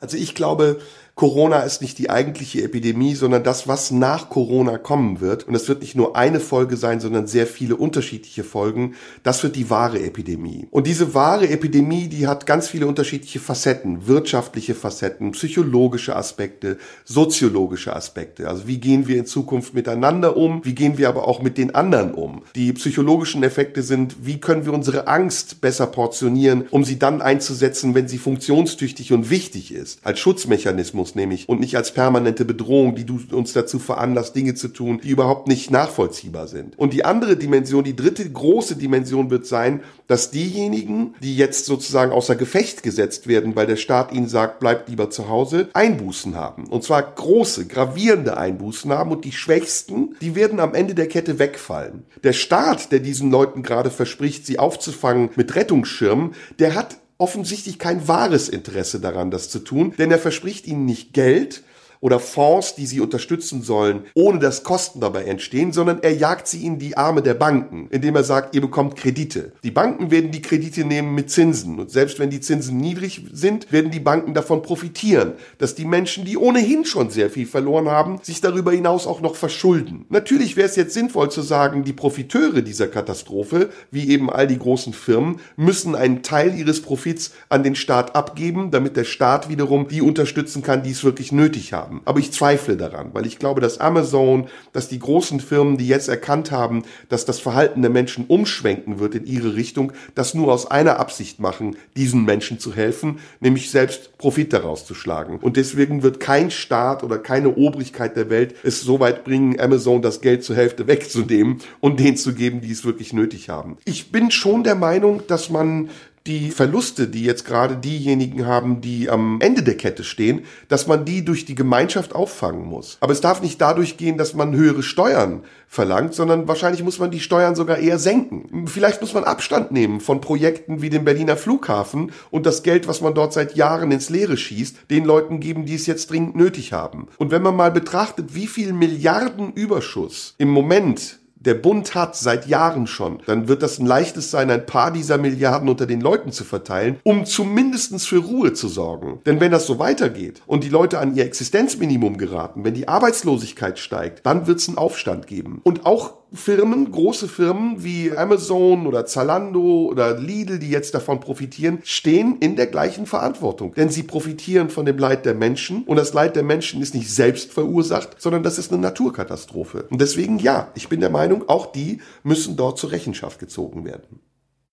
Also ich glaube, Corona ist nicht die eigentliche Epidemie, sondern das, was nach Corona kommen wird. Und es wird nicht nur eine Folge sein, sondern sehr viele unterschiedliche Folgen. Das wird die wahre Epidemie. Und diese wahre Epidemie, die hat ganz viele unterschiedliche Facetten. Wirtschaftliche Facetten, psychologische Aspekte, soziologische Aspekte. Also wie gehen wir in Zukunft miteinander um? Wie gehen wir aber auch mit den anderen um? Die psychologischen Effekte sind, wie können wir unsere Angst besser portionieren, um sie dann einzusetzen, wenn sie funktionstüchtig und wichtig ist. Als Schutzmechanismus Terrorismus nämlich und nicht als permanente Bedrohung, die du uns dazu veranlasst, Dinge zu tun, die überhaupt nicht nachvollziehbar sind. Und die andere Dimension, die dritte große Dimension wird sein, dass diejenigen, die jetzt sozusagen außer Gefecht gesetzt werden, weil der Staat ihnen sagt, bleibt lieber zu Hause, Einbußen haben. Und zwar große, gravierende Einbußen haben und die Schwächsten, die werden am Ende der Kette wegfallen. Der Staat, der diesen Leuten gerade verspricht, sie aufzufangen mit Rettungsschirmen, der hat offensichtlich kein wahres Interesse daran, das zu tun, denn er verspricht ihnen nicht Geld, oder Fonds, die sie unterstützen sollen, ohne dass Kosten dabei entstehen, sondern er jagt sie in die Arme der Banken, indem er sagt, ihr bekommt Kredite. Die Banken werden die Kredite nehmen mit Zinsen und selbst wenn die Zinsen niedrig sind, werden die Banken davon profitieren, dass die Menschen, die ohnehin schon sehr viel verloren haben, sich darüber hinaus auch noch verschulden. Natürlich wäre es jetzt sinnvoll zu sagen, die Profiteure dieser Katastrophe, wie eben all die großen Firmen, müssen einen Teil ihres Profits an den Staat abgeben, damit der Staat wiederum die unterstützen kann, die es wirklich nötig haben haben. Aber ich zweifle daran, weil ich glaube, dass Amazon, dass die großen Firmen, die jetzt erkannt haben, dass das Verhalten der Menschen umschwenken wird in ihre Richtung, das nur aus einer Absicht machen, diesen Menschen zu helfen, nämlich selbst Profit daraus zu schlagen. Und deswegen wird kein Staat oder keine Obrigkeit der Welt es so weit bringen, Amazon das Geld zur Hälfte wegzunehmen und denen zu geben, die es wirklich nötig haben. Ich bin schon der Meinung, dass man die Verluste, die jetzt gerade diejenigen haben, die am Ende der Kette stehen, dass man die durch die Gemeinschaft auffangen muss. Aber es darf nicht dadurch gehen, dass man höhere Steuern verlangt, sondern wahrscheinlich muss man die Steuern sogar eher senken. Vielleicht muss man Abstand nehmen von Projekten wie dem Berliner Flughafen und das Geld, was man dort seit Jahren ins Leere schießt, den Leuten geben, die es jetzt dringend nötig haben. Und wenn man mal betrachtet, wie viel Milliarden Überschuss im Moment der Bund hat seit Jahren schon, dann wird das ein leichtes sein, ein paar dieser Milliarden unter den Leuten zu verteilen, um zumindestens für Ruhe zu sorgen. Denn wenn das so weitergeht und die Leute an ihr Existenzminimum geraten, wenn die Arbeitslosigkeit steigt, dann wird es einen Aufstand geben. Und auch Firmen, große Firmen wie Amazon oder Zalando oder Lidl, die jetzt davon profitieren, stehen in der gleichen Verantwortung. Denn sie profitieren von dem Leid der Menschen und das Leid der Menschen ist nicht selbst verursacht, sondern das ist eine Naturkatastrophe. Und deswegen ja, ich bin der Meinung, auch die müssen dort zur Rechenschaft gezogen werden.